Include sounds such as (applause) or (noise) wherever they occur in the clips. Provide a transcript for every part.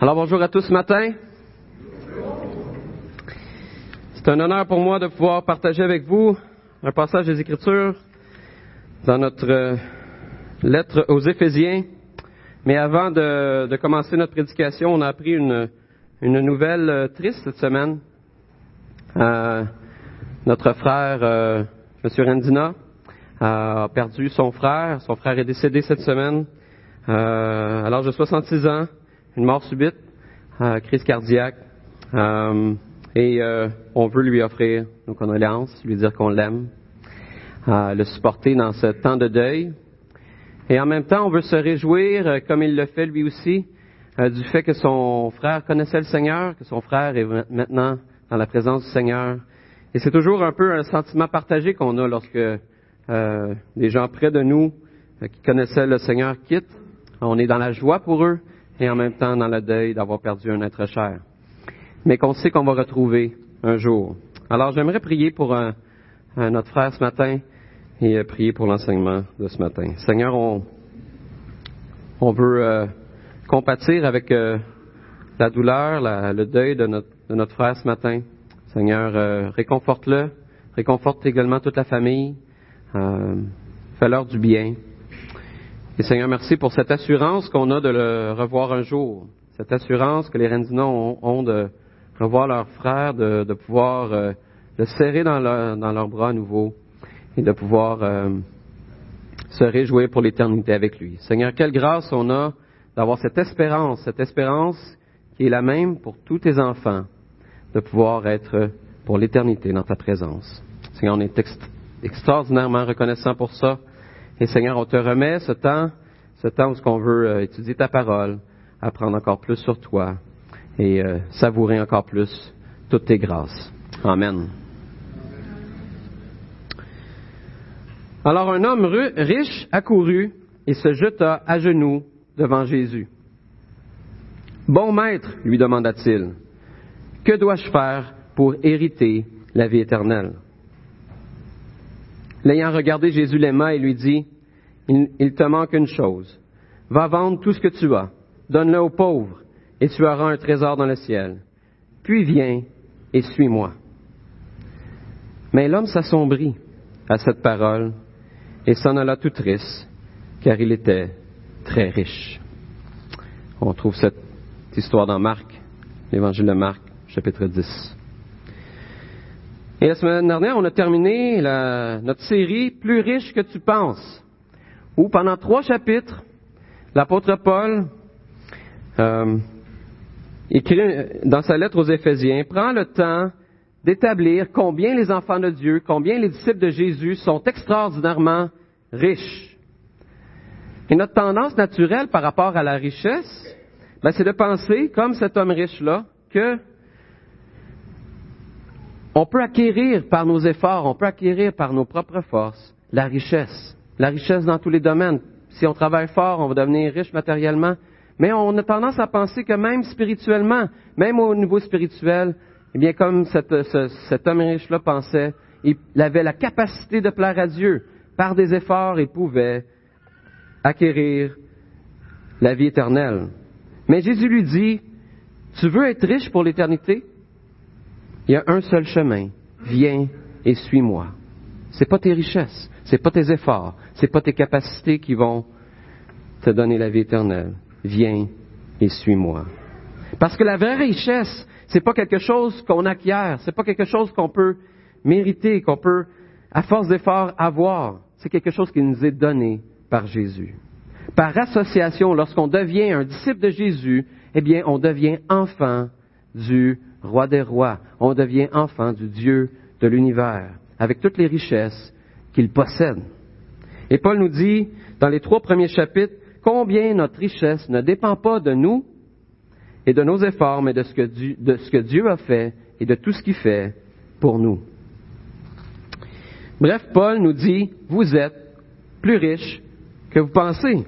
Alors bonjour à tous ce matin. C'est un honneur pour moi de pouvoir partager avec vous un passage des Écritures dans notre euh, lettre aux Éphésiens. Mais avant de, commencer notre prédication, on a appris une, une nouvelle euh, triste cette semaine. Euh, notre frère, euh, M. Rendina, a perdu son frère. Son frère est décédé cette semaine euh, à l'âge de 66 ans, une mort subite, euh, crise cardiaque. Euh, et euh, on veut lui offrir nos condoléances, lui dire qu'on l'aime, le supporter dans ce temps de deuil. Et en même temps, on veut se réjouir, comme il le fait lui aussi, du fait que son frère connaissait le Seigneur, que son frère est maintenant dans la présence du Seigneur. Et c'est toujours un peu un sentiment partagé qu'on a lorsque euh, des gens près de nous qui connaissaient le Seigneur quittent. On est dans la joie pour eux et en même temps dans le deuil d'avoir perdu un être cher. Mais qu'on sait qu'on va retrouver un jour. Alors j'aimerais prier pour un, notre frère ce matin et euh, prier pour l'enseignement de ce matin. Seigneur, on, on veut euh, compatir avec la douleur, le deuil de notre, de notre frère ce matin. Seigneur, réconforte-le, réconforte également toute la famille, euh, fais-leur du bien. Et Seigneur, merci pour cette assurance qu'on a de le revoir un jour. Cette assurance que les Rendinos ont, de revoir leur frère, de, pouvoir euh, le serrer dans, leurs bras à nouveau et de pouvoir euh, se réjouir pour l'éternité avec lui. Seigneur, quelle grâce on a d'avoir cette espérance, cette espérance qui est la même pour tous tes enfants, de pouvoir être pour l'éternité dans ta présence. Seigneur, on est extraordinairement reconnaissant pour ça. Et Seigneur, on te remet ce temps, ce temps où ce qu'on veut euh, étudier ta parole, apprendre encore plus sur toi et euh, savourer encore plus toutes tes grâces. Amen. Alors un homme riche accourut et se jeta à genoux devant Jésus. Bon maître, lui demanda-t-il, que dois-je faire pour hériter la vie éternelle? L'ayant regardé, Jésus l'aima et lui dit, il, te manque une chose. Va vendre tout ce que tu as, donne-le aux pauvres, et tu auras un trésor dans le ciel. Puis viens et suis-moi. Mais l'homme s'assombrit à cette parole et s'en alla tout triste, car il était très riche. On trouve cette histoire dans Marc, l'évangile de Marc, chapitre 10. Et la semaine dernière, on a terminé notre série Plus riche que tu penses, où pendant trois chapitres, l'apôtre Paul euh, écrit dans sa lettre aux Éphésiens, prend le temps d'établir combien les enfants de Dieu, combien les disciples de Jésus sont extraordinairement riches. Et notre tendance naturelle par rapport à la richesse, ben, c'est de penser, comme cet homme riche-là, que on peut acquérir par nos efforts, on peut acquérir par nos propres forces la richesse. La richesse dans tous les domaines. Si on travaille fort, on va devenir riche matériellement. Mais on a tendance à penser que même spirituellement, même au niveau spirituel, eh bien, comme cet homme riche-là pensait, il avait la capacité de plaire à Dieu. Par des efforts, il pouvait acquérir la vie éternelle. Mais Jésus lui dit, tu veux être riche pour l'éternité? Il y a un seul chemin. Viens et suis-moi. C'est pas tes richesses, c'est pas tes efforts, c'est pas tes capacités qui vont te donner la vie éternelle. Viens et suis-moi. Parce que la vraie richesse, c'est pas quelque chose qu'on acquiert, c'est pas quelque chose qu'on peut mériter, qu'on peut, à force d'efforts, avoir. C'est quelque chose qui nous est donné par Jésus. Par association, lorsqu'on devient un disciple de Jésus, eh bien, on devient enfant du roi des rois. On devient enfant du Dieu de l'univers, avec toutes les richesses qu'il possède. Et Paul nous dit, dans les trois premiers chapitres, combien notre richesse ne dépend pas de nous et de nos efforts, mais de ce que Dieu, a fait et de tout ce qu'il fait pour nous. Bref, Paul nous dit, vous êtes plus riches que vous pensez.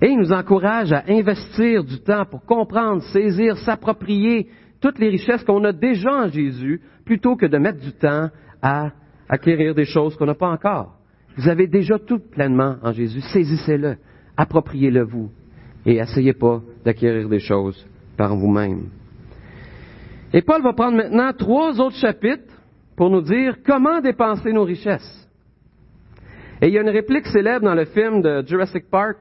Et il nous encourage à investir du temps pour comprendre, saisir, s'approprier toutes les richesses qu'on a déjà en Jésus, plutôt que de mettre du temps à acquérir des choses qu'on n'a pas encore. Vous avez déjà tout pleinement en Jésus. Saisissez-le, appropriez-le vous, et essayez pas d'acquérir des choses par vous-même. Et Paul va prendre maintenant trois autres chapitres pour nous dire comment dépenser nos richesses. Et il y a une réplique célèbre dans le film de Jurassic Park,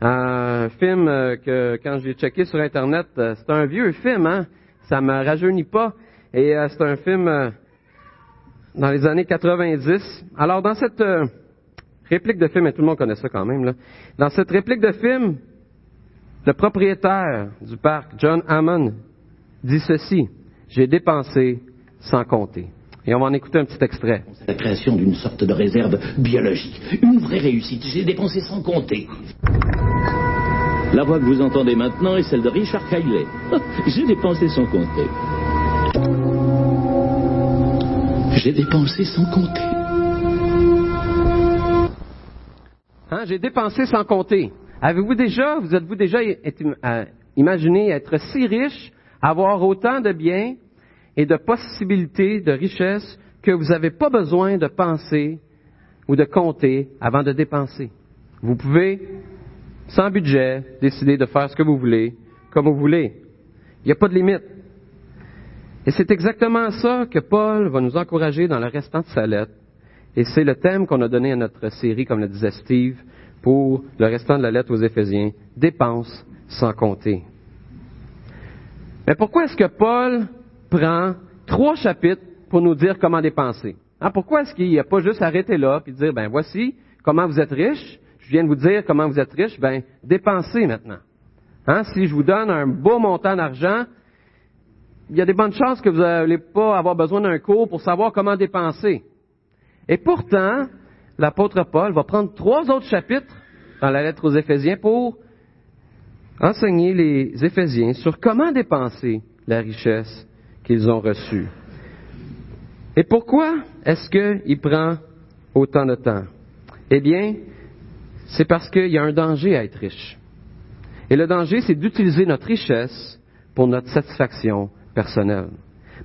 un film euh, que quand j'ai checké sur Internet, euh, c'est un vieux film, hein? Ça me rajeunit pas. Et euh, c'est un film dans les années 90. Alors dans cette réplique de film, et tout le monde connaît ça quand même, là, dans cette réplique de film, le propriétaire du parc, John Hammond, dit ceci, j'ai dépensé sans compter. Et on va en écouter un petit extrait. La création d'une sorte de réserve biologique. Une vraie réussite. J'ai dépensé sans compter. La voix que vous entendez maintenant est celle de Richard Kiley. (laughs) J'ai dépensé sans compter. J'ai dépensé sans compter. Hein, j'ai dépensé sans compter. Avez-vous déjà, vous êtes-vous déjà euh, imaginé être si riche, avoir autant de biens, et de possibilités de richesse que vous n'avez pas besoin de penser ou de compter avant de dépenser? Vous pouvez, sans budget, décider de faire ce que vous voulez, comme vous voulez. Il n'y a pas de limite. Et c'est exactement ça que Paul va nous encourager dans le restant de sa lettre. Et c'est le thème qu'on a donné à notre série, comme le disait Steve, pour le restant de la lettre aux Éphésiens. Dépense sans compter. Mais pourquoi est-ce que Paul prend trois chapitres pour nous dire comment dépenser? Hein, pourquoi est-ce qu'il n'a pas juste arrêté là et dire, ben voici comment vous êtes riche, je viens de vous dire comment vous êtes riche, ben dépensez maintenant. Hein, si je vous donne un beau montant d'argent, il y a des bonnes chances que vous n'allez pas avoir besoin d'un cours pour savoir comment dépenser. Et pourtant, l'apôtre Paul va prendre trois autres chapitres dans la lettre aux Éphésiens pour enseigner les Éphésiens sur comment dépenser la richesse qu'ils ont reçu. Et pourquoi est-ce qu'il prend autant de temps? Eh bien, c'est parce qu'il y a un danger à être riche. Et le danger, c'est d'utiliser notre richesse pour notre satisfaction personnelle.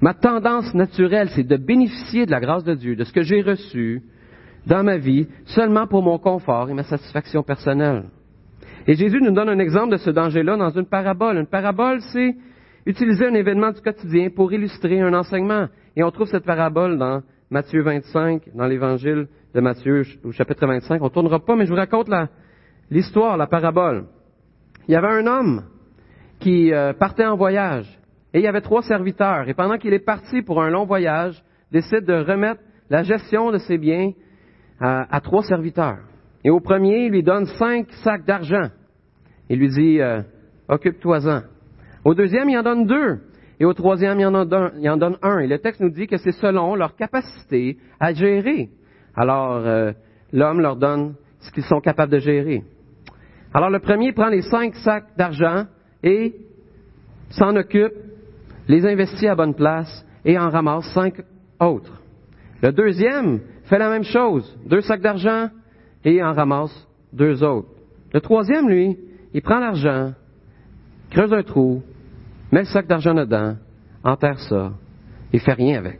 Ma tendance naturelle, c'est de bénéficier de la grâce de Dieu, de ce que j'ai reçu dans ma vie, seulement pour mon confort et ma satisfaction personnelle. Et Jésus nous donne un exemple de ce danger-là dans une parabole. Une parabole, c'est utiliser un événement du quotidien pour illustrer un enseignement. Et on trouve cette parabole dans Matthieu 25, dans l'évangile de Matthieu au chapitre 25. On ne tournera pas, mais je vous raconte l'histoire, la, parabole. Il y avait un homme qui euh, partait en voyage et il y avait trois serviteurs. Et pendant qu'il est parti pour un long voyage, décide de remettre la gestion de ses biens à, trois serviteurs. Et au premier, il lui donne cinq sacs d'argent. Il lui dit, euh, occupe-toi-en. Au deuxième, il en donne deux. Et au troisième, il en, donne, un. Et le texte nous dit que c'est selon leur capacité à gérer. Alors, euh, l'homme leur donne ce qu'ils sont capables de gérer. Alors, le premier prend les cinq sacs d'argent et s'en occupe, les investit à bonne place et en ramasse cinq autres. Le deuxième fait la même chose, deux sacs d'argent et en ramasse deux autres. Le troisième, lui, il prend l'argent, creuse un trou, met le sac d'argent dedans, enterre ça, et fait rien avec.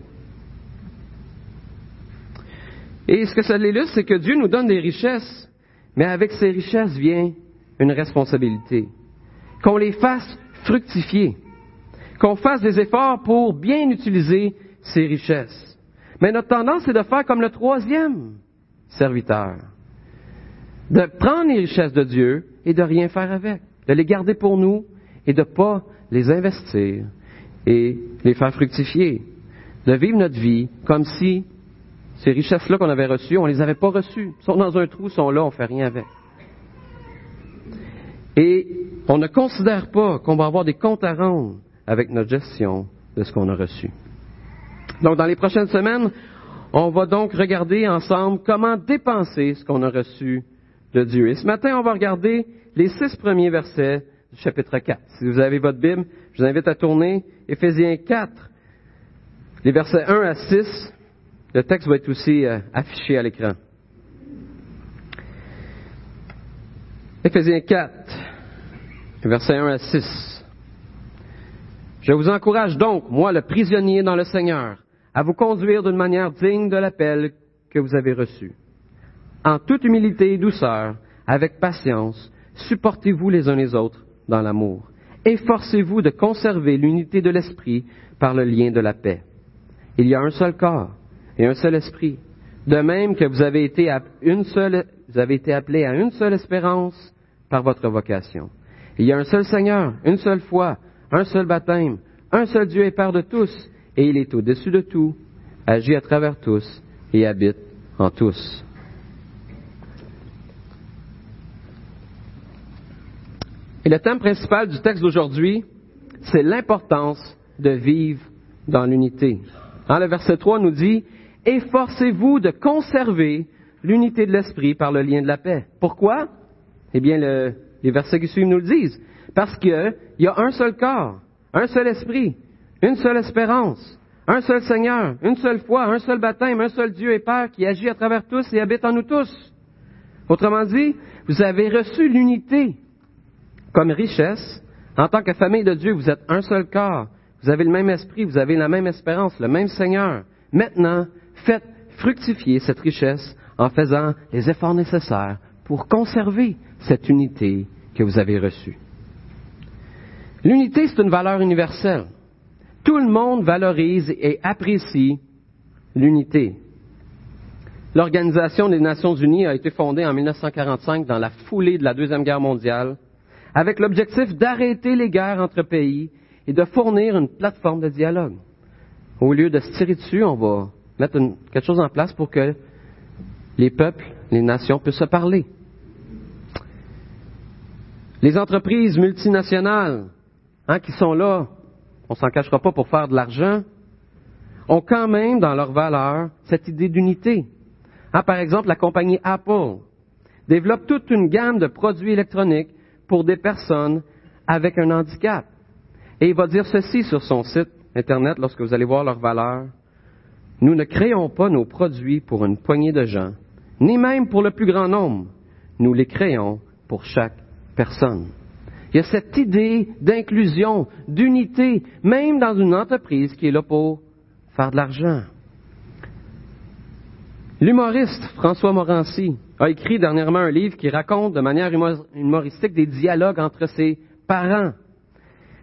Et ce que ça l'illustre, c'est que Dieu nous donne des richesses, mais avec ces richesses vient une responsabilité. Qu'on les fasse fructifier, qu'on fasse des efforts pour bien utiliser ces richesses. Mais notre tendance est de faire comme le troisième serviteur, de prendre les richesses de Dieu et de rien faire avec, de les garder pour nous et de ne pas les investir et les faire fructifier, de vivre notre vie comme si ces richesses-là qu'on avait reçues, on ne les avait pas reçues. Elles sont dans un trou, sont là, on ne fait rien avec. Et on ne considère pas qu'on va avoir des comptes à rendre avec notre gestion de ce qu'on a reçu. Donc, dans les prochaines semaines, on va donc regarder ensemble comment dépenser ce qu'on a reçu de Dieu. Et ce matin, on va regarder les six premiers versets chapitre 4. Si vous avez votre Bible, je vous invite à tourner Éphésiens 4, les versets 1 à 6. Le texte va être aussi euh, affiché à l'écran. Éphésiens 4, versets 1 à 6. Je vous encourage donc, moi le prisonnier dans le Seigneur, à vous conduire d'une manière digne de l'appel que vous avez reçu. En toute humilité et douceur, avec patience, supportez-vous les uns les autres dans l'amour. Efforcez-vous de conserver l'unité de l'esprit par le lien de la paix. Il y a un seul corps et un seul esprit. De même que vous avez été, à appelés à une seule espérance par votre vocation. Il y a un seul Seigneur, une seule foi, un seul baptême, un seul Dieu et Père de tous, et il est au-dessus de tout, agit à travers tous et habite en tous. Et le thème principal du texte d'aujourd'hui, c'est l'importance de vivre dans l'unité. Hein, le verset 3 nous dit, Efforcez-vous de conserver l'unité de l'esprit par le lien de la paix. Pourquoi? Eh bien, les versets qui suivent nous le disent. Parce qu'il y a un seul corps, un seul esprit, une seule espérance, un seul Seigneur, une seule foi, un seul baptême, un seul Dieu et Père qui agit à travers tous et habite en nous tous. Autrement dit, vous avez reçu l'unité comme richesse. En tant que famille de Dieu, vous êtes un seul corps. Vous avez le même esprit, vous avez la même espérance, le même Seigneur. Maintenant, faites fructifier cette richesse en faisant les efforts nécessaires pour conserver cette unité que vous avez reçue. L'unité, c'est une valeur universelle. Tout le monde valorise et apprécie l'unité. L'Organisation des Nations Unies a été fondée en 1945 dans la foulée de la Deuxième Guerre mondiale avec l'objectif d'arrêter les guerres entre pays et de fournir une plateforme de dialogue. Au lieu de se tirer dessus, on va mettre quelque chose en place pour que les peuples, les nations puissent se parler. Les entreprises multinationales hein, qui sont là, on s'en cachera pas pour faire de l'argent, ont quand même dans leur valeur cette idée d'unité. Hein, par exemple, la compagnie Apple développe toute une gamme de produits électroniques pour des personnes avec un handicap. Et il va dire ceci sur son site Internet lorsque vous allez voir leur valeur. Nous ne créons pas nos produits pour une poignée de gens, ni même pour le plus grand nombre. Nous les créons pour chaque personne. Il y a cette idée d'inclusion, d'unité, même dans une entreprise qui est là pour faire de l'argent. L'humoriste François Morancy a écrit dernièrement un livre qui raconte de manière humoristique des dialogues entre ses parents.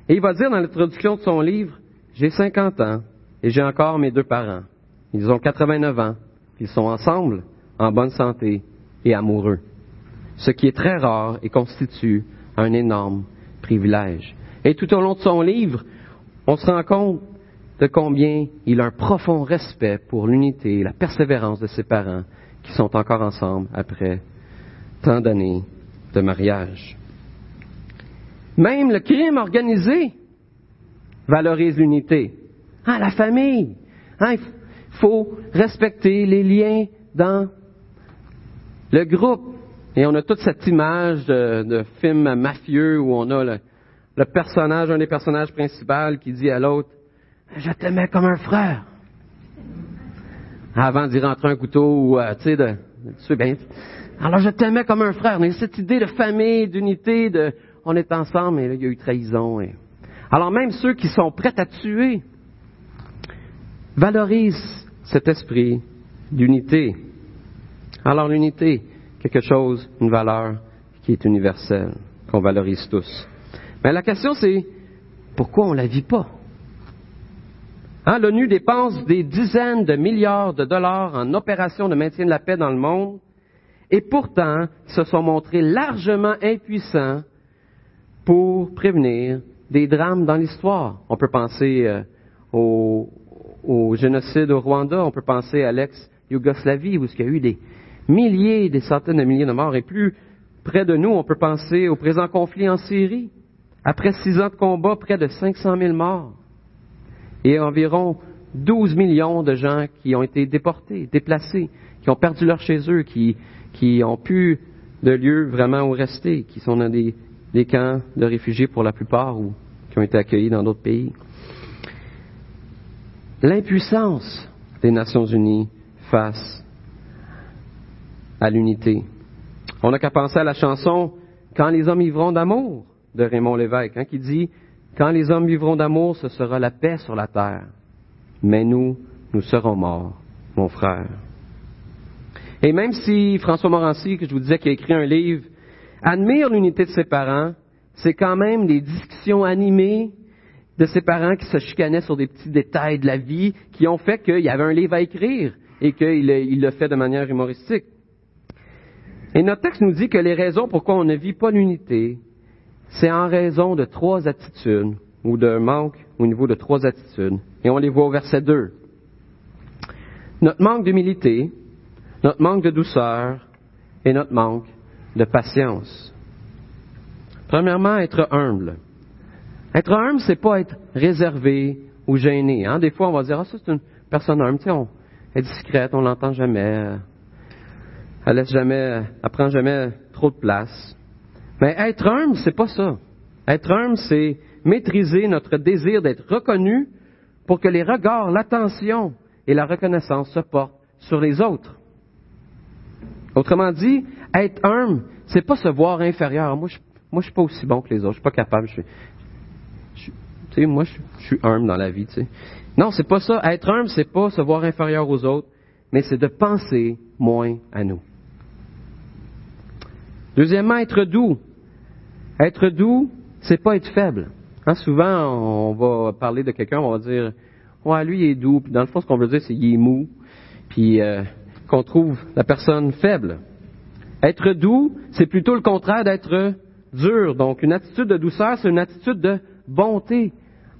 Et il va dire dans l'introduction de son livre, j'ai 50 ans et j'ai encore mes deux parents. Ils ont 89 ans. Ils sont ensemble, en bonne santé et amoureux. Ce qui est très rare et constitue un énorme privilège. Et tout au long de son livre, on se rend compte de combien il a un profond respect pour l'unité et la persévérance de ses parents qui sont encore ensemble après tant d'années de mariage. Même le crime organisé valorise l'unité. Ah, la famille. Ah, faut respecter les liens dans le groupe. Et on a toute cette image de, de film mafieux où on a le, le personnage, un des personnages principaux qui dit à l'autre, je t'aimais comme un frère. Avant d'y rentrer un couteau ou, euh, tu sais, de, de bien. Alors, je t'aimais comme un frère. Mais cette idée de famille, d'unité, de, on est ensemble, et là, il y a eu trahison. Et... Alors, même ceux qui sont prêts à tuer valorisent cet esprit d'unité. Alors, l'unité, quelque chose, une valeur qui est universelle, qu'on valorise tous. Mais la question, c'est, pourquoi on la vit pas? Hein, L'ONU dépense des dizaines de milliards de dollars en opérations de maintien de la paix dans le monde, et pourtant se sont montrés largement impuissants pour prévenir des drames dans l'histoire. On peut penser euh, au, au, génocide au Rwanda, on peut penser à l'ex-Yougoslavie, où il y a eu des milliers, des centaines de milliers de morts, et plus près de nous, on peut penser au présent conflit en Syrie. Après six ans de combat, près de 500 000 morts et environ 12 millions de gens qui ont été déportés, déplacés, qui ont perdu leur chez eux, qui, qui ont pu de lieu vraiment où rester, qui sont dans des, des camps de réfugiés pour la plupart ou qui ont été accueillis dans d'autres pays. L'impuissance des Nations Unies face à l'unité. On n'a qu'à penser à la chanson Quand les hommes vivront d'amour de Raymond Lévesque, hein, qui dit quand les hommes vivront d'amour, ce sera la paix sur la terre. Mais nous, nous serons morts, mon frère. Et même si François Morancy, que je vous disais, qui a écrit un livre, admire l'unité de ses parents, c'est quand même les discussions animées de ses parents qui se chicanaient sur des petits détails de la vie qui ont fait qu'il y avait un livre à écrire et qu'il il le fait de manière humoristique. Et notre texte nous dit que les raisons pourquoi on ne vit pas l'unité, c'est en raison de trois attitudes ou d'un manque au niveau de trois attitudes. Et on les voit au verset 2. Notre manque d'humilité, notre manque de douceur et notre manque de patience. Premièrement, être humble. Être humble, c'est pas être réservé ou gêné. Hein? Des fois, on va dire, ah, ça, c'est une personne humble. Tu sais, on est discrète, on l'entend jamais. Elle laisse jamais, elle prend jamais trop de place. Mais être humble, c'est pas ça. Être humble, c'est maîtriser notre désir d'être reconnu pour que les regards, l'attention et la reconnaissance se portent sur les autres. Autrement dit, être humble, c'est pas se voir inférieur. Moi, je, moi, je suis pas aussi bon que les autres. Je suis pas capable. Je, tu sais, moi, je, suis humble dans la vie. Tu sais. Non, c'est pas ça. Être humble, c'est pas se voir inférieur aux autres, mais c'est de penser moins à nous. Deuxièmement, être doux. Être doux, c'est pas être faible. Hein, souvent, on va parler de quelqu'un, on va dire, ouais, lui il est doux. Puis dans le fond, ce qu'on veut dire, c'est qu'il est mou. Puis euh, qu'on trouve la personne faible. Être doux, c'est plutôt le contraire d'être dur. Donc, une attitude de douceur, c'est une attitude de bonté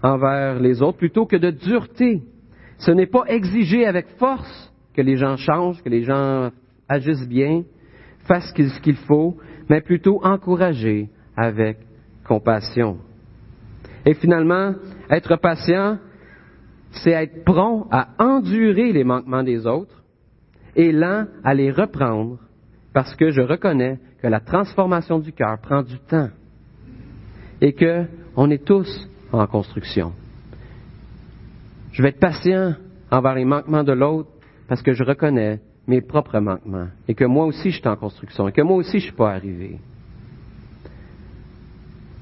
envers les autres plutôt que de dureté. Ce n'est pas exiger avec force que les gens changent, que les gens agissent bien, fassent ce qu'il faut, mais plutôt encourager avec compassion. Et finalement, être patient, c'est être prompt à endurer les manquements des autres et lent à les reprendre parce que je reconnais que la transformation du cœur prend du temps et que on est tous en construction. Je vais être patient envers les manquements de l'autre parce que je reconnais mes propres manquements et que moi aussi je suis en construction et que moi aussi je ne suis pas arrivé.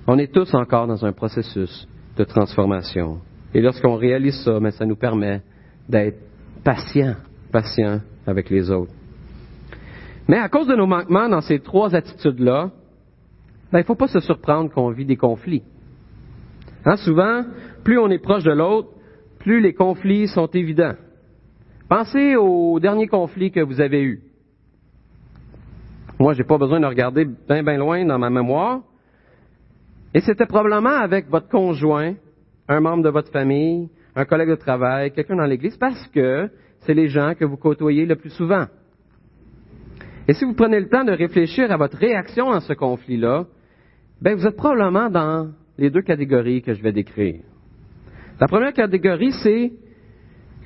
On est tous encore dans un processus de transformation. Et lorsqu'on réalise ça, ça nous permet d'être patients, patients avec les autres. Mais à cause de nos manquements dans ces trois attitudes-là, ben, il ne faut pas se surprendre qu'on vit des conflits. Hein, souvent, plus on est proche de l'autre, plus les conflits sont évidents. Pensez au dernier conflit que vous avez eu. Moi, j'ai pas besoin de regarder bien, bien loin dans ma mémoire. Et c'était probablement avec votre conjoint, un membre de votre famille, un collègue de travail, quelqu'un dans l'église, parce que c'est les gens que vous côtoyez le plus souvent. Et si vous prenez le temps de réfléchir à votre réaction à ce conflit-là, ben vous êtes probablement dans les deux catégories que je vais décrire. La première catégorie, c'est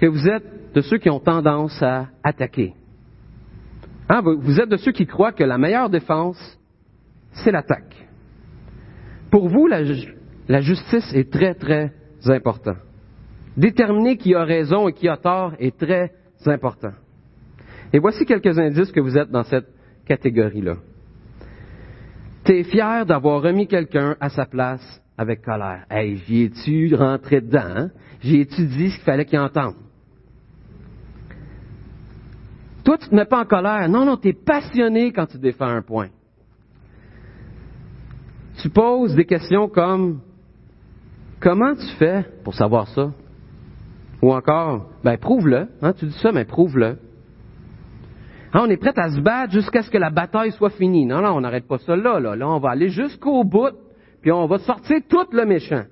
que vous êtes de ceux qui ont tendance à attaquer. Hein, vous êtes de ceux qui croient que la meilleure défense, c'est l'attaque. Pour vous, la, la, justice est très, très important. Déterminer qui a raison et qui a tort est très important. Et voici quelques indices que vous êtes dans cette catégorie-là. Tu es fier d'avoir remis quelqu'un à sa place avec colère. Hey, j'y ai-tu rentré dedans? Hein? J'y ai-tu dit ce qu'il fallait qu'il entende? Toi, tu ne te mets pas en colère. Non, non, tu es passionné quand tu défends un point. Tu poses des questions comme Comment tu fais pour savoir ça? Ou encore, ben prouve-le. Hein, tu dis ça, mais prouve-le. Hein, on est prêt à se battre jusqu'à ce que la bataille soit finie. Non, non, on n'arrête pas ça là, là. Là, on va aller jusqu'au bout, puis on va sortir tout le méchant.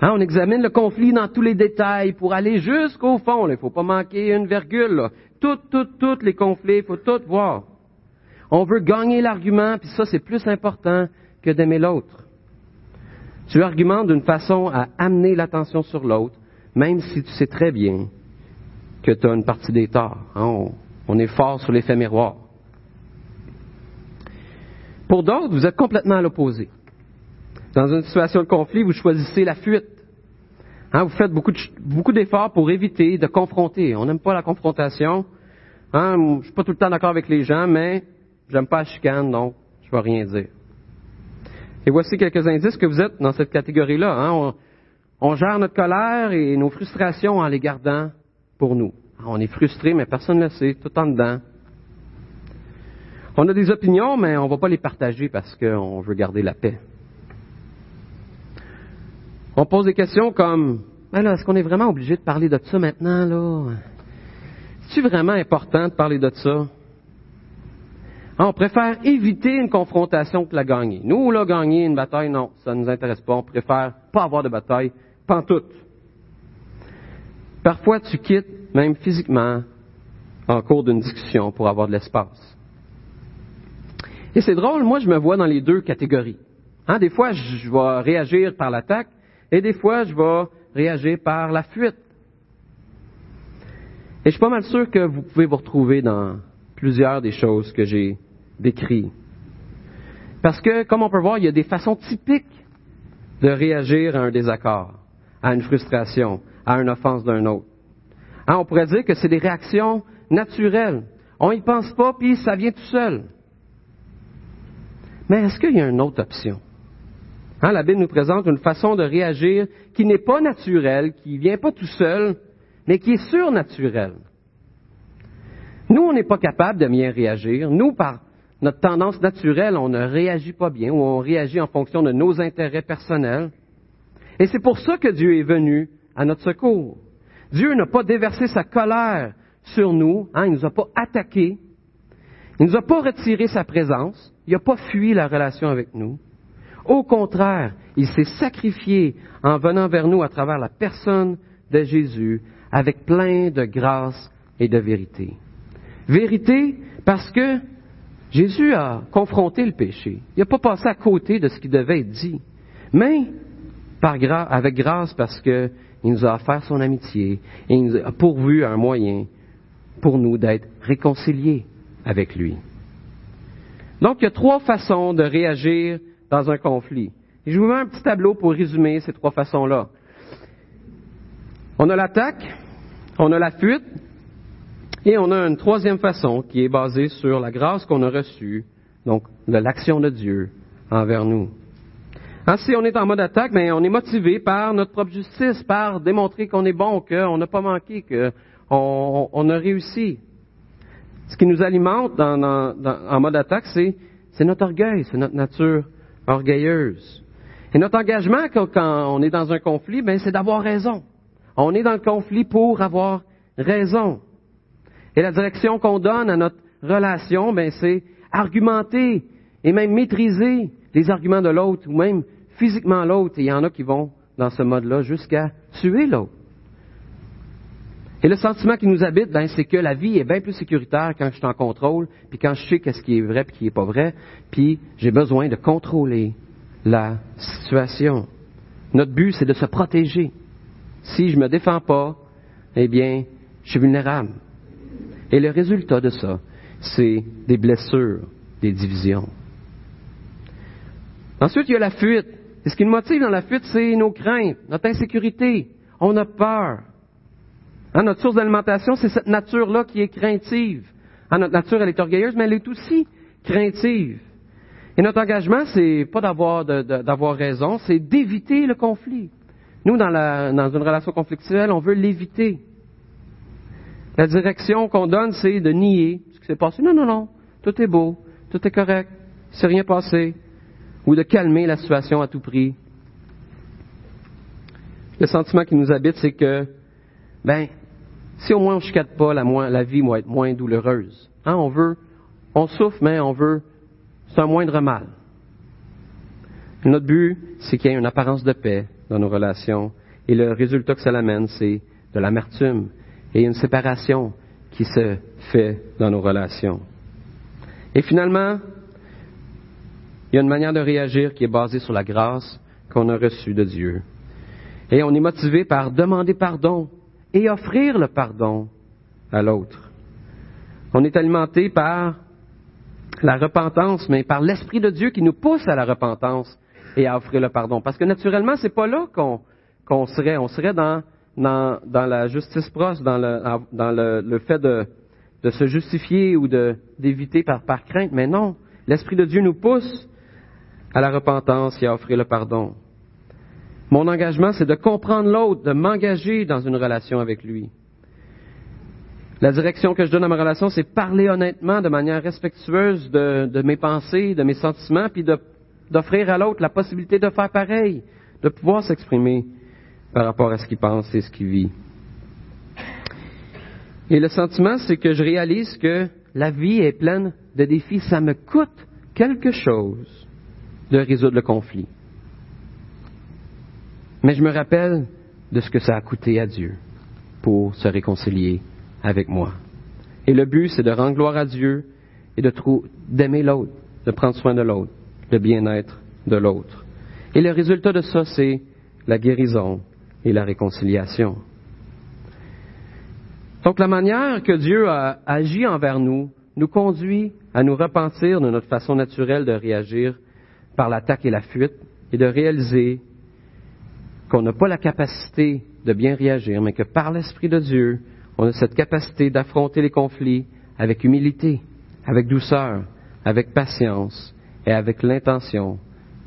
Hein, on examine le conflit dans tous les détails pour aller jusqu'au fond. Il ne faut pas manquer une virgule. Toutes, toutes, tous les conflits, il faut tout voir. On veut gagner l'argument, puis ça, c'est plus important que d'aimer l'autre. Tu argumentes d'une façon à amener l'attention sur l'autre, même si tu sais très bien que tu as une partie des torts. Hein. On, on, est fort sur l'effet miroir. Pour d'autres, vous êtes complètement à l'opposé. Dans une situation de conflit, vous choisissez la fuite. Hein, vous faites beaucoup, d'efforts pour éviter de confronter. On n'aime pas la confrontation. Hein, je ne suis pas tout le temps d'accord avec les gens, mais j'aime pas la chicane, donc je ne vais rien dire. Et voici quelques indices que vous êtes dans cette catégorie-là. Hein. On, on, gère notre colère et nos frustrations en les gardant pour nous. On est frustré, mais personne ne le sait, tout en dedans. On a des opinions, mais on ne va pas les partager parce qu'on veut garder la paix. On pose des questions comme, ben est-ce qu'on est vraiment obligé de parler de ça maintenant, là? C'est vraiment important de parler de ça? Ah, on préfère éviter une confrontation que la gagner. Nous, là, gagner une bataille, non, ça ne nous intéresse pas. On préfère pas avoir de bataille, pantoute. Parfois, tu quittes, même physiquement, en cours d'une discussion pour avoir de l'espace. Et c'est drôle, moi, je me vois dans les deux catégories. Hein, des fois, je vais réagir par l'attaque, et des fois, je vais réagir par la fuite. Et je suis pas mal sûr que vous pouvez vous retrouver dans plusieurs des choses que j'ai décrites. Parce que, comme on peut voir, il y a des façons typiques de réagir à un désaccord, à une frustration, à une offense d'un autre. Hein, on pourrait dire que c'est des réactions naturelles. On n'y pense pas, puis ça vient tout seul. Mais est-ce qu'il y a une autre option? Hein, la Bible nous présente une façon de réagir qui n'est pas naturelle, qui ne vient pas tout seul, mais qui est surnaturelle. Nous, on n'est pas capable de bien réagir. Nous, par notre tendance naturelle, on ne réagit pas bien ou on réagit en fonction de nos intérêts personnels. Et c'est pour ça que Dieu est venu à notre secours. Dieu n'a pas déversé sa colère sur nous, hein, il ne nous a pas attaqués, il ne nous a pas retiré sa présence, il n'a pas fui la relation avec nous. Au contraire, il s'est sacrifié en venant vers nous à travers la personne de Jésus avec plein de grâce et de vérité. Vérité parce que Jésus a confronté le péché. Il n'a pas passé à côté de ce qui devait être dit. Mais avec grâce parce qu'il nous a offert son amitié et il nous a pourvu un moyen pour nous d'être réconciliés avec lui. Donc, il y a trois façons de réagir dans un conflit. Je vous mets un petit tableau pour résumer ces trois façons-là. On a l'attaque, on a la fuite, et on a une troisième façon qui est basée sur la grâce qu'on a reçue, donc de l'action de Dieu envers nous. Hein, si on est en mode attaque, mais ben, on est motivé par notre propre justice, par démontrer qu'on est bon, qu'on n'a pas manqué, qu'on on a réussi. Ce qui nous alimente en mode attaque, c'est, c'est notre orgueil, c'est notre nature orgueilleuse. Et notre engagement quand, on est dans un conflit, ben, c'est d'avoir raison. On est dans le conflit pour avoir raison. Et la direction qu'on donne à notre relation, ben, c'est argumenter et même maîtriser les arguments de l'autre ou même physiquement l'autre. Et il y en a qui vont dans ce mode-là jusqu'à tuer l'autre. Et le sentiment qui nous habite, ben, c'est que la vie est bien plus sécuritaire quand je suis en contrôle, puis quand je sais qu'est-ce qui est vrai et qui n'est pas vrai, puis j'ai besoin de contrôler la situation. Notre but, c'est de se protéger. Si je ne me défends pas, eh bien, je suis vulnérable. Et le résultat de ça, c'est des blessures, des divisions. Ensuite, il y a la fuite. Et ce qui nous motive dans la fuite, c'est nos craintes, notre insécurité. On a peur. Hein, notre source d'alimentation, c'est cette nature-là qui est craintive. Hein, notre nature, elle est orgueilleuse, mais elle est aussi craintive. Et notre engagement, c'est pas d'avoir, raison, c'est d'éviter le conflit. Nous, dans, dans une relation conflictuelle, on veut l'éviter. La direction qu'on donne, c'est de nier ce qui s'est passé. Non, non, non, tout est beau, tout est correct, c'est rien passé. Ou de calmer la situation à tout prix. Le sentiment qui nous habite, c'est que, ben, si au moins on ne chicate pas, la, la, vie va être moins douloureuse. Hein, on veut, on souffre, mais on veut, c'est un moindre mal. Notre but, c'est qu'il y ait une apparence de paix dans nos relations. Et le résultat que ça amène, c'est de l'amertume, et une séparation qui se fait dans nos relations. Et finalement, il y a une manière de réagir qui est basée sur la grâce qu'on a reçue de Dieu. Et on est motivé par demander pardon et offrir le pardon à l'autre. On est alimenté par la repentance, mais par l'Esprit de Dieu qui nous pousse à la repentance et à offrir le pardon. Parce que naturellement, c'est pas là qu'on serait. On serait dans la justice proche, dans le, fait de, se justifier ou d'éviter par crainte. Mais non, l'Esprit de Dieu nous pousse à la repentance et à offrir le pardon. Mon engagement, c'est de comprendre l'autre, de m'engager dans une relation avec lui. La direction que je donne à ma relation, c'est parler honnêtement, de manière respectueuse de, mes pensées, de mes sentiments, puis d'offrir à l'autre la possibilité de faire pareil, de pouvoir s'exprimer par rapport à ce qu'il pense et ce qu'il vit. Et le sentiment, c'est que je réalise que la vie est pleine de défis. Ça me coûte quelque chose de résoudre le conflit. Mais je me rappelle de ce que ça a coûté à Dieu pour se réconcilier avec moi. Et le but, c'est de rendre gloire à Dieu et de d'aimer l'autre, de prendre soin de l'autre, le bien-être de l'autre. Et le résultat de ça, c'est la guérison et la réconciliation. Donc la manière que Dieu a agi envers nous nous conduit à nous repentir de notre façon naturelle de réagir par l'attaque et la fuite et de réaliser qu'on n'a pas la capacité de bien réagir, mais que par l'Esprit de Dieu, on a cette capacité d'affronter les conflits avec humilité, avec douceur, avec patience et avec l'intention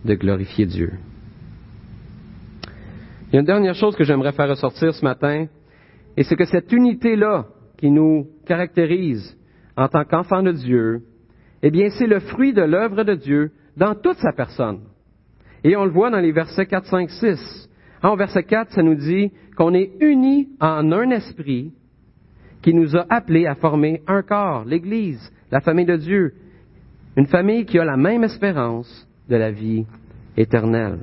de glorifier Dieu. Il y a une dernière chose que j'aimerais faire ressortir ce matin, et c'est que cette unité-là qui nous caractérise en tant qu'enfants de Dieu, eh bien, c'est le fruit de l'œuvre de Dieu dans toute sa personne. Et on le voit dans les versets 4, 5, 6. En verset 4, ça nous dit qu'on est unis en un esprit qui nous a appelés à former un corps, l'Église, la famille de Dieu, une famille qui a la même espérance de la vie éternelle.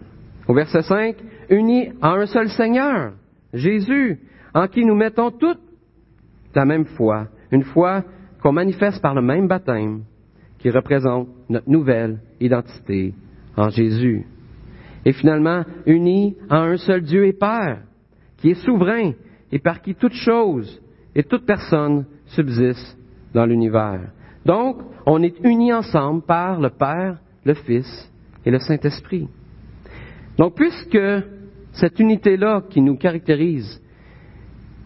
Au verset 5, unis en un seul Seigneur, Jésus, en qui nous mettons toutes la même foi, une foi qu'on manifeste par le même baptême qui représente notre nouvelle identité en Jésus. Et finalement, unis en un seul Dieu et Père, qui est souverain et par qui toute chose et toute personne subsiste dans l'univers. Donc, on est unis ensemble par le Père, le Fils et le Saint-Esprit. Donc, puisque cette unité-là qui nous caractérise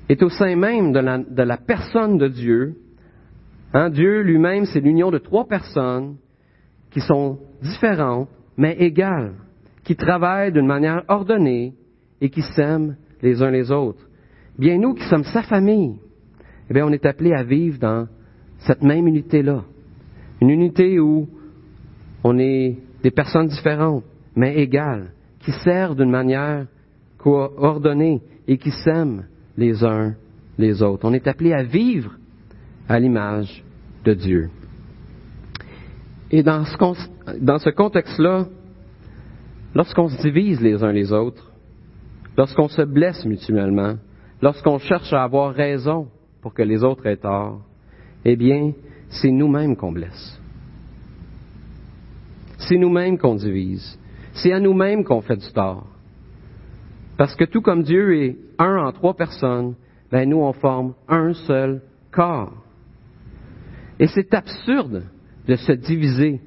est au sein même de la, personne de Dieu, hein, Dieu lui-même, c'est l'union de trois personnes qui sont différentes, mais égales, qui travaillent d'une manière ordonnée et qui s'aiment les uns les autres. Bien, nous qui sommes sa famille, eh bien, on est appelés à vivre dans cette même unité-là. Une unité où on est des personnes différentes, mais égales, qui servent d'une manière ordonnée et qui s'aiment les uns les autres. On est appelés à vivre à l'image de Dieu. Et dans ce contexte-là, lorsqu'on se divise les uns les autres, lorsqu'on se blesse mutuellement, lorsqu'on cherche à avoir raison pour que les autres aient tort, eh bien, c'est nous-mêmes qu'on blesse. C'est nous-mêmes qu'on divise. C'est à nous-mêmes qu'on fait du tort. Parce que tout comme Dieu est un en trois personnes, ben nous on forme un seul corps. Et c'est absurde de se diviser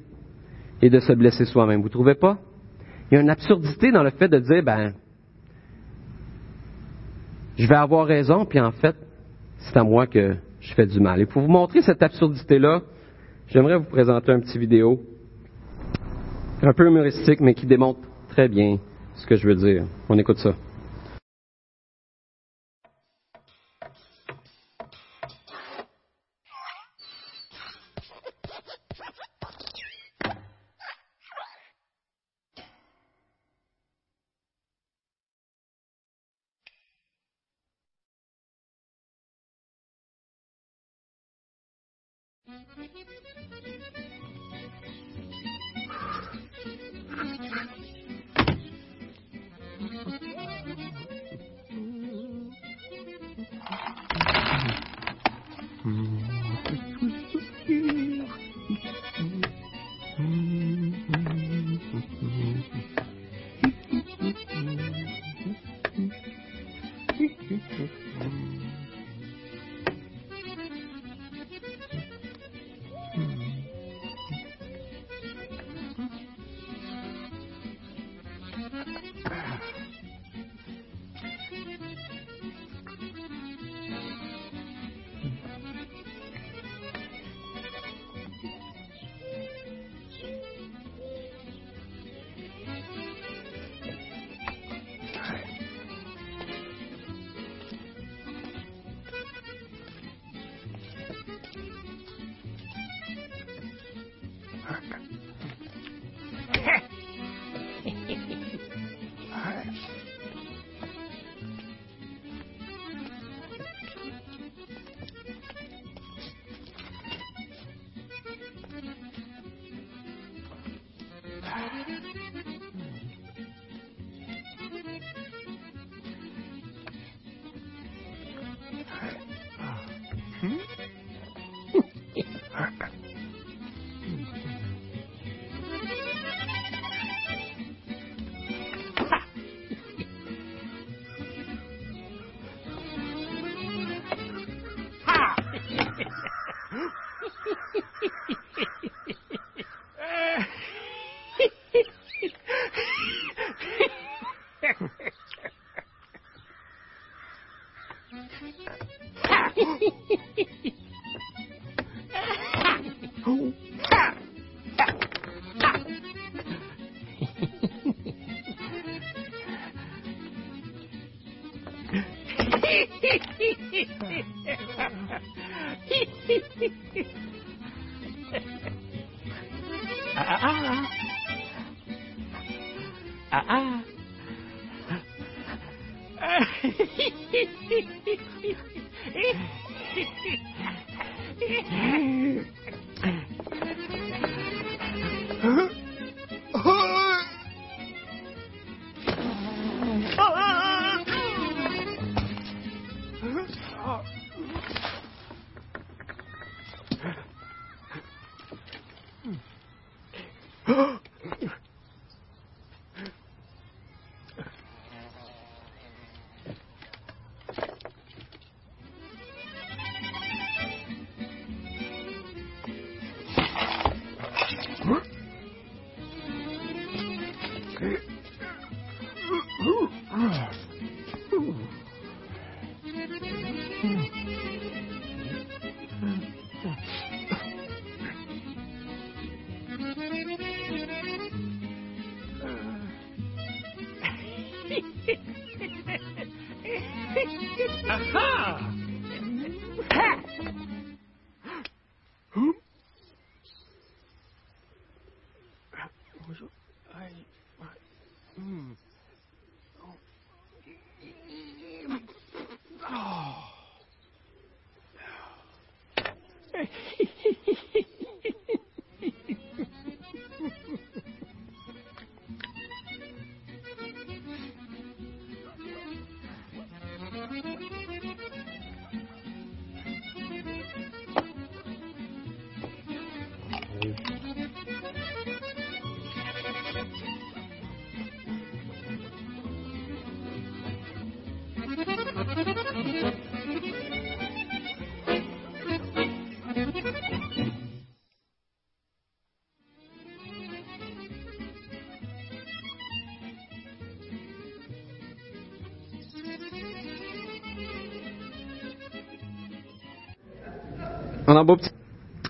et de se blesser soi-même. Vous ne trouvez pas? Il y a une absurdité dans le fait de dire, ben, je vais avoir raison, puis en fait, c'est à moi que je fais du mal. Et pour vous montrer cette absurdité-là, j'aimerais vous présenter un petit vidéo, un peu humoristique, mais qui démontre très bien ce que je veux dire. On écoute ça.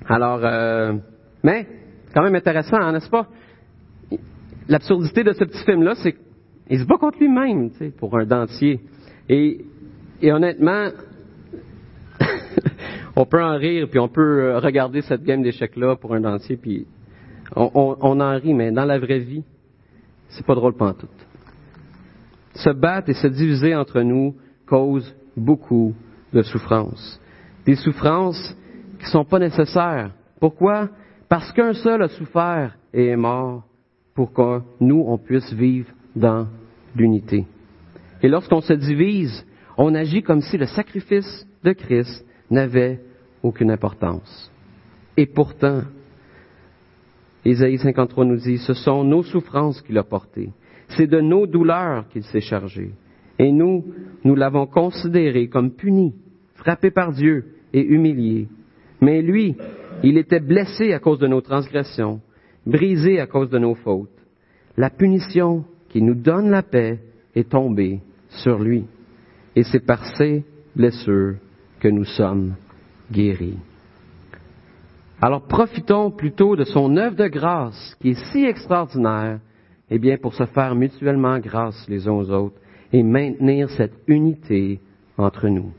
Alors, euh, mais, quand même intéressant, hein, n'est-ce pas? L'absurdité de ce petit film-là, c'est qu'il se bat contre lui-même, tu sais, pour un dentier. Et, honnêtement, (laughs) on peut en rire, puis on peut regarder cette game d'échecs-là pour un dentier, puis on, en rit, mais dans la vraie vie, c'est pas drôle pantoute. Se battre et se diviser entre nous cause beaucoup de souffrances. Des souffrances qui ne sont pas nécessaires. Pourquoi? Parce qu'un seul a souffert et est mort pour que nous, on puisse vivre dans l'unité. Et lorsqu'on se divise, on agit comme si le sacrifice de Christ n'avait aucune importance. Et pourtant, Ésaïe 53 nous dit, ce sont nos souffrances qu'il a portées. C'est de nos douleurs qu'il s'est chargé. Et nous, nous l'avons considéré comme puni, frappé par Dieu et humilié. Mais lui, il était blessé à cause de nos transgressions, brisé à cause de nos fautes. La punition qui nous donne la paix est tombée sur lui. Et c'est par ses blessures que nous sommes guéris. Alors profitons plutôt de son œuvre de grâce qui est si extraordinaire, eh bien pour se faire mutuellement grâce les uns aux autres et maintenir cette unité entre nous.